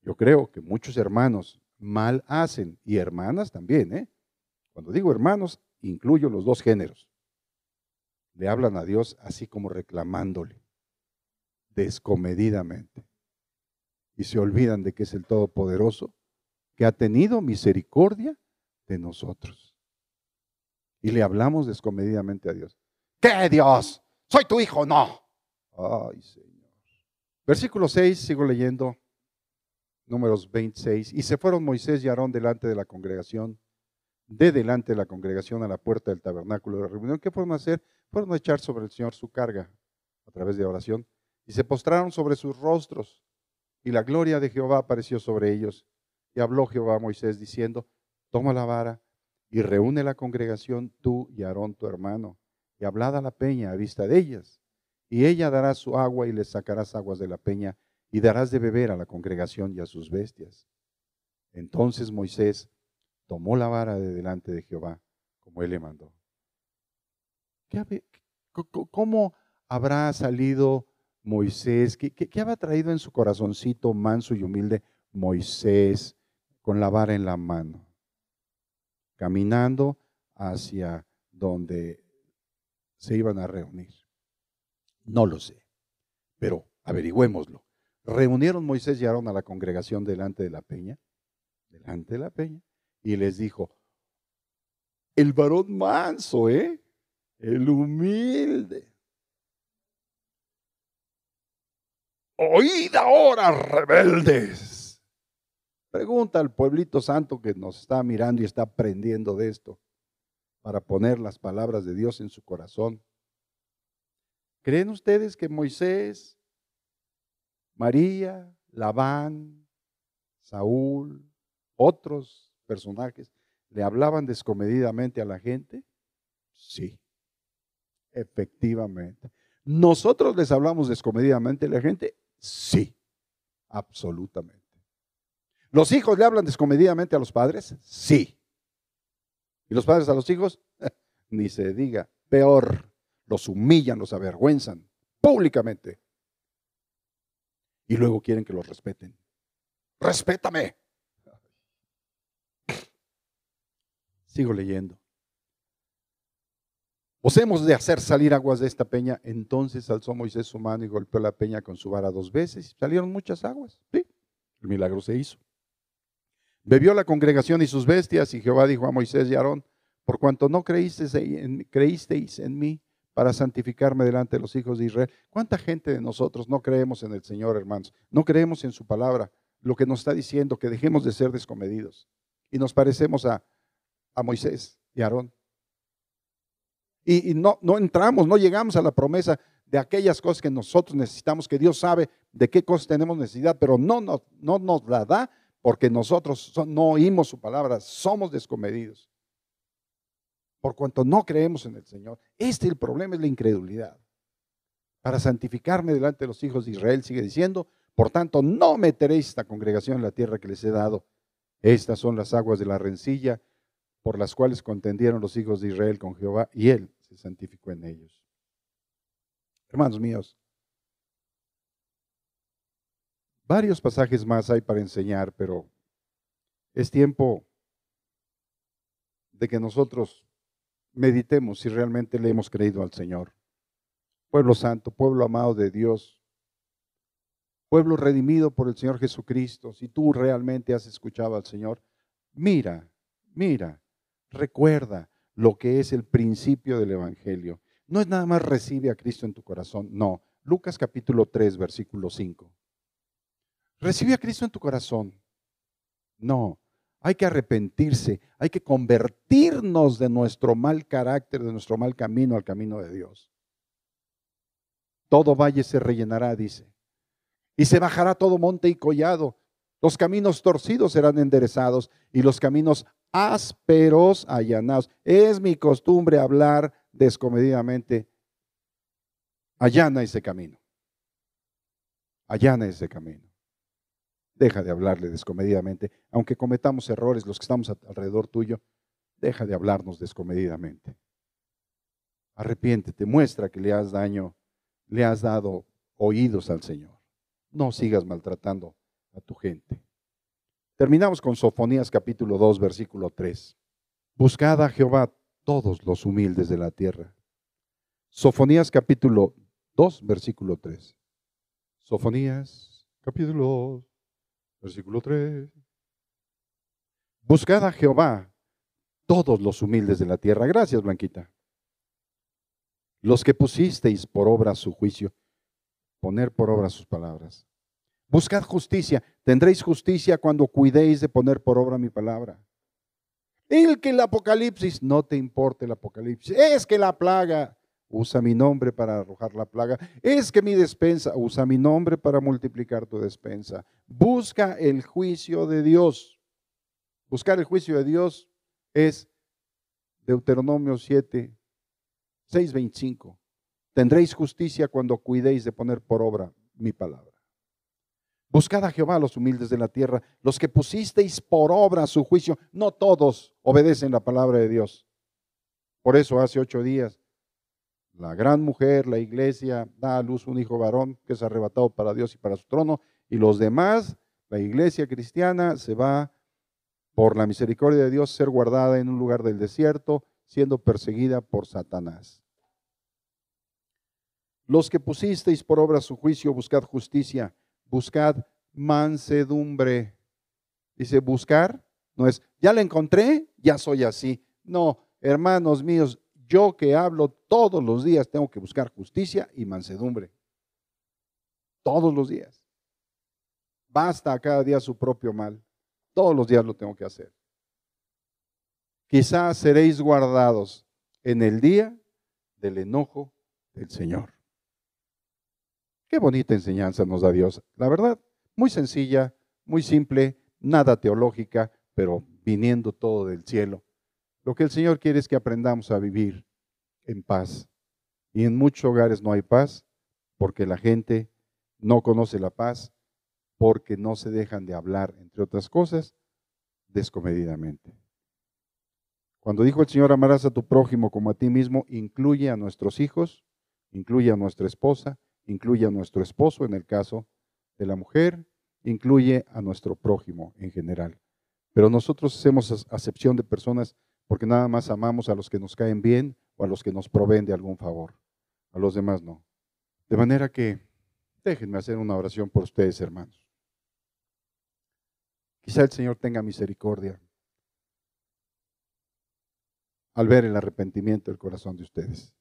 Yo creo que muchos hermanos mal hacen y hermanas también, ¿eh? Cuando digo hermanos, incluyo los dos géneros. Le hablan a Dios así como reclamándole, descomedidamente. Y se olvidan de que es el Todopoderoso, que ha tenido misericordia de nosotros. Y le hablamos descomedidamente a Dios. ¿Qué Dios? ¿Soy tu hijo? No. Ay, Señor. Versículo 6, sigo leyendo. Números 26. Y se fueron Moisés y Aarón delante de la congregación, de delante de la congregación a la puerta del tabernáculo de la reunión. ¿Qué fueron a hacer? Fueron a echar sobre el Señor su carga a través de oración. Y se postraron sobre sus rostros. Y la gloria de Jehová apareció sobre ellos. Y habló Jehová a Moisés diciendo, toma la vara y reúne la congregación tú y Aarón tu hermano, y hablad a la peña a vista de ellas. Y ella dará su agua y les sacarás aguas de la peña, y darás de beber a la congregación y a sus bestias. Entonces Moisés tomó la vara de delante de Jehová, como él le mandó. ¿Cómo habrá salido Moisés? ¿Qué, qué, habrá traído en su corazoncito manso y humilde Moisés con la vara en la mano? caminando hacia donde se iban a reunir. No lo sé, pero averigüémoslo. Reunieron Moisés y Aarón a la congregación delante de la peña, delante de la peña, y les dijo, el varón manso, ¿eh? El humilde. Oíd ahora, rebeldes Pregunta al pueblito santo que nos está mirando y está aprendiendo de esto para poner las palabras de Dios en su corazón. ¿Creen ustedes que Moisés, María, Labán, Saúl, otros personajes le hablaban descomedidamente a la gente? Sí, efectivamente. ¿Nosotros les hablamos descomedidamente a la gente? Sí, absolutamente. ¿Los hijos le hablan descomedidamente a los padres? Sí. ¿Y los padres a los hijos? Ni se diga. Peor, los humillan, los avergüenzan públicamente. Y luego quieren que los respeten. Respétame. Sigo leyendo. Os hemos de hacer salir aguas de esta peña. Entonces alzó Moisés su mano y golpeó la peña con su vara dos veces. Salieron muchas aguas. Sí, el milagro se hizo. Bebió la congregación y sus bestias, y Jehová dijo a Moisés y a Aarón, por cuanto no creísteis en, creísteis en mí para santificarme delante de los hijos de Israel. ¿Cuánta gente de nosotros no creemos en el Señor, hermanos? No creemos en su palabra, lo que nos está diciendo, que dejemos de ser descomedidos. Y nos parecemos a, Moisés y Aarón. Y, no, no entramos, no llegamos a la promesa de aquellas cosas que nosotros necesitamos, que Dios sabe de qué cosas tenemos necesidad, pero no nos la da porque nosotros no oímos su palabra, somos descomedidos. Por cuanto no creemos en el Señor. Este el problema es la incredulidad. Para santificarme delante de los hijos de Israel, sigue diciendo, por tanto, no meteréis esta congregación en la tierra que les he dado. Estas son las aguas de la rencilla por las cuales contendieron los hijos de Israel con Jehová y él se santificó en ellos. Hermanos míos, Varios pasajes más hay para enseñar, pero es tiempo de que nosotros meditemos si realmente le hemos creído al Señor. Pueblo santo, pueblo amado de Dios, pueblo redimido por el Señor Jesucristo, si tú realmente has escuchado al Señor, mira, mira, recuerda lo que es el principio del Evangelio. No es nada más recibe a Cristo en tu corazón, no. Lucas capítulo 3, versículo 5. Recibe a Cristo en tu corazón. No, hay que arrepentirse, hay que convertirnos de nuestro mal carácter, de nuestro mal camino al camino de Dios. Todo valle se rellenará, dice. Y se bajará todo monte y collado. Los caminos torcidos serán enderezados y los caminos ásperos allanados. Es mi costumbre hablar descomedidamente. Allana ese camino. Allana ese camino. Deja de hablarle descomedidamente. Aunque cometamos errores los que estamos alrededor tuyo, deja de hablarnos descomedidamente. Arrepiéntete, muestra que le has daño, le has dado oídos al Señor. No sigas maltratando a tu gente. Terminamos con Sofonías capítulo 2, versículo 3. Buscad a Jehová todos los humildes de la tierra. Sofonías capítulo 2, versículo 3. Sofonías capítulo 2, Versículo 3. Buscad a Jehová todos los humildes de la tierra. Gracias, Blanquita. Los que pusisteis por obra su juicio, poner por obra sus palabras. Buscad justicia. Tendréis justicia cuando cuidéis de poner por obra mi palabra. El que el Apocalipsis, no te importe el Apocalipsis. Es que la plaga, usa mi nombre para arrojar la plaga. Es que mi despensa, usa mi nombre para multiplicar tu despensa. Busca el juicio de Dios. Buscar el juicio de Dios es Deuteronomio 7, 6:25. Tendréis justicia cuando cuidéis de poner por obra mi palabra. Buscad a Jehová los humildes de la tierra, los que pusisteis por obra su juicio. No todos obedecen la palabra de Dios. Por eso hace ocho días, la gran mujer, la iglesia, da a luz un hijo varón que es arrebatado para Dios y para su trono. Y los demás, la iglesia cristiana, se va por la misericordia de Dios ser guardada en un lugar del desierto, siendo perseguida por Satanás. Los que pusisteis por obra su juicio, buscad justicia buscad mansedumbre. Dice, buscar no es, ya la encontré, ya soy así. No, hermanos míos, yo que hablo todos los días tengo que buscar justicia y mansedumbre. Todos los días. Basta cada día su propio mal. Todos los días lo tengo que hacer. Quizás seréis guardados en el día del enojo del Señor. Qué bonita enseñanza nos da Dios. La verdad, muy sencilla, muy simple, nada teológica, pero viniendo todo del cielo. Lo que el Señor quiere es que aprendamos a vivir en paz. Y en muchos hogares no hay paz porque la gente no conoce la paz, porque no se dejan de hablar, entre otras cosas, descomedidamente. Cuando dijo el Señor, amarás a tu prójimo como a ti mismo, incluye a nuestros hijos, incluye a nuestra esposa, incluye a nuestro esposo en el caso de la mujer, incluye a nuestro prójimo en general. Pero nosotros hacemos acepción de personas porque nada más amamos a los que nos caen bien o a los que nos proveen de algún favor. A los demás no. De manera que déjenme hacer una oración por ustedes, hermanos. Quizá el Señor tenga misericordia al ver el arrepentimiento del corazón de ustedes.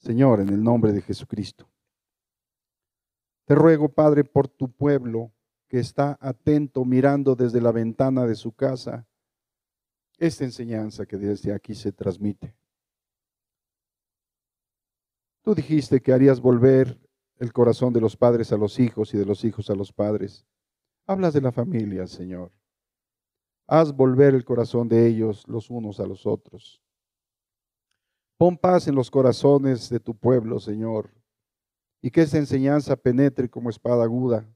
Señor, en el nombre de Jesucristo. Te ruego, Padre, por tu pueblo que está atento mirando desde la ventana de su casa esta enseñanza que desde aquí se transmite. Tú dijiste que harías volver el corazón de los padres a los hijos y de los hijos a los padres. Hablas de la familia, Señor. Haz volver el corazón de ellos los unos a los otros. Pon paz en los corazones de tu pueblo, Señor, y que esa enseñanza penetre como espada aguda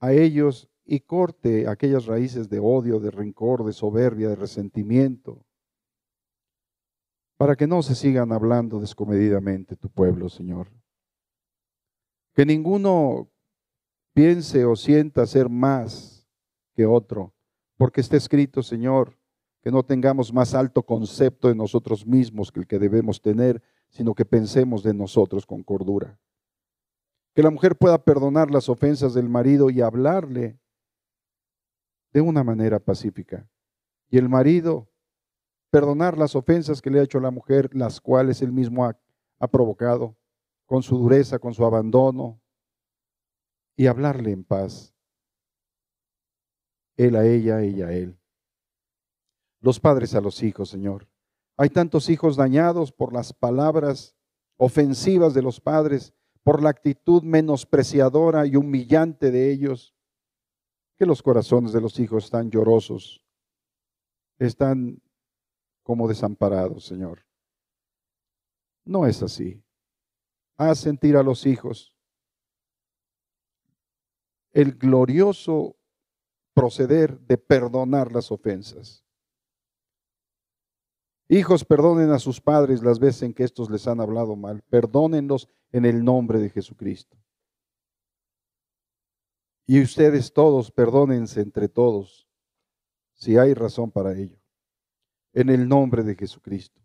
a ellos y corte aquellas raíces de odio, de rencor, de soberbia, de resentimiento, para que no se sigan hablando descomedidamente tu pueblo, Señor. Que ninguno piense o sienta ser más que otro, porque está escrito, Señor, que no tengamos más alto concepto de nosotros mismos que el que debemos tener, sino que pensemos de nosotros con cordura. Que la mujer pueda perdonar las ofensas del marido y hablarle de una manera pacífica. Y el marido perdonar las ofensas que le ha hecho la mujer, las cuales él mismo ha, ha provocado, con su dureza, con su abandono, y hablarle en paz. Él a ella, ella a él los padres a los hijos, Señor. Hay tantos hijos dañados por las palabras ofensivas de los padres, por la actitud menospreciadora y humillante de ellos, que los corazones de los hijos están llorosos, están como desamparados, Señor. No es así. Haz sentir a los hijos el glorioso proceder de perdonar las ofensas. Hijos, perdonen a sus padres las veces en que estos les han hablado mal. Perdónenlos en el nombre de Jesucristo. Y ustedes todos, perdónense entre todos, si hay razón para ello. En el nombre de Jesucristo.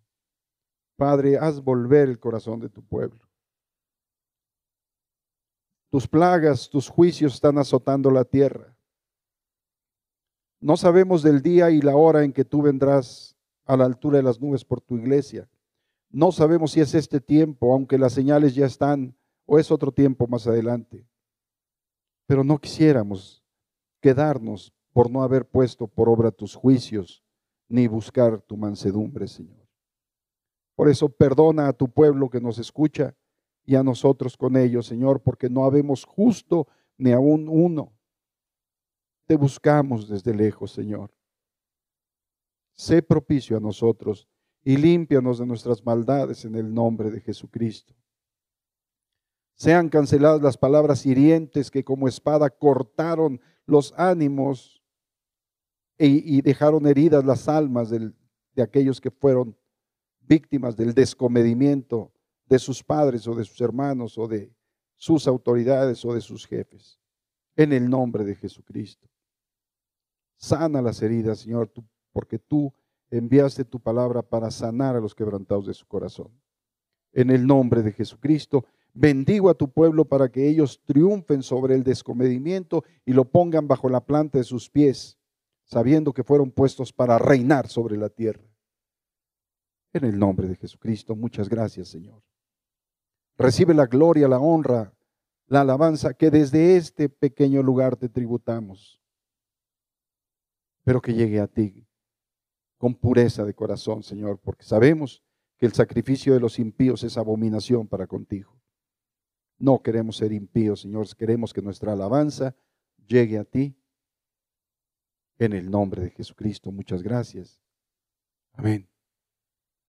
Padre, haz volver el corazón de tu pueblo. Tus plagas, tus juicios están azotando la tierra. No sabemos del día y la hora en que tú vendrás a la altura de las nubes por tu iglesia. No sabemos si es este tiempo, aunque las señales ya están, o es otro tiempo más adelante. Pero no quisiéramos quedarnos por no haber puesto por obra tus juicios ni buscar tu mansedumbre, Señor. Por eso perdona a tu pueblo que nos escucha y a nosotros con ellos, Señor, porque no habemos justo ni aún uno. Te buscamos desde lejos, Señor. Sé propicio a nosotros y límpianos de nuestras maldades en el nombre de Jesucristo. Sean canceladas las palabras hirientes que como espada cortaron los ánimos y, dejaron heridas las almas de aquellos que fueron víctimas del descomedimiento de sus padres o de sus hermanos o de sus autoridades o de sus jefes. En el nombre de Jesucristo. Sana las heridas, Señor, porque tú enviaste tu palabra para sanar a los quebrantados de su corazón. En el nombre de Jesucristo, bendigo a tu pueblo para que ellos triunfen sobre el descomedimiento y lo pongan bajo la planta de sus pies, sabiendo que fueron puestos para reinar sobre la tierra. En el nombre de Jesucristo, muchas gracias, Señor. Recibe la gloria, la honra, la alabanza que desde este pequeño lugar te tributamos, pero que llegue a ti con pureza de corazón, Señor, porque sabemos que el sacrificio de los impíos es abominación para contigo. No queremos ser impíos, Señor, queremos que nuestra alabanza llegue a ti. En el nombre de Jesucristo, muchas gracias. Amén.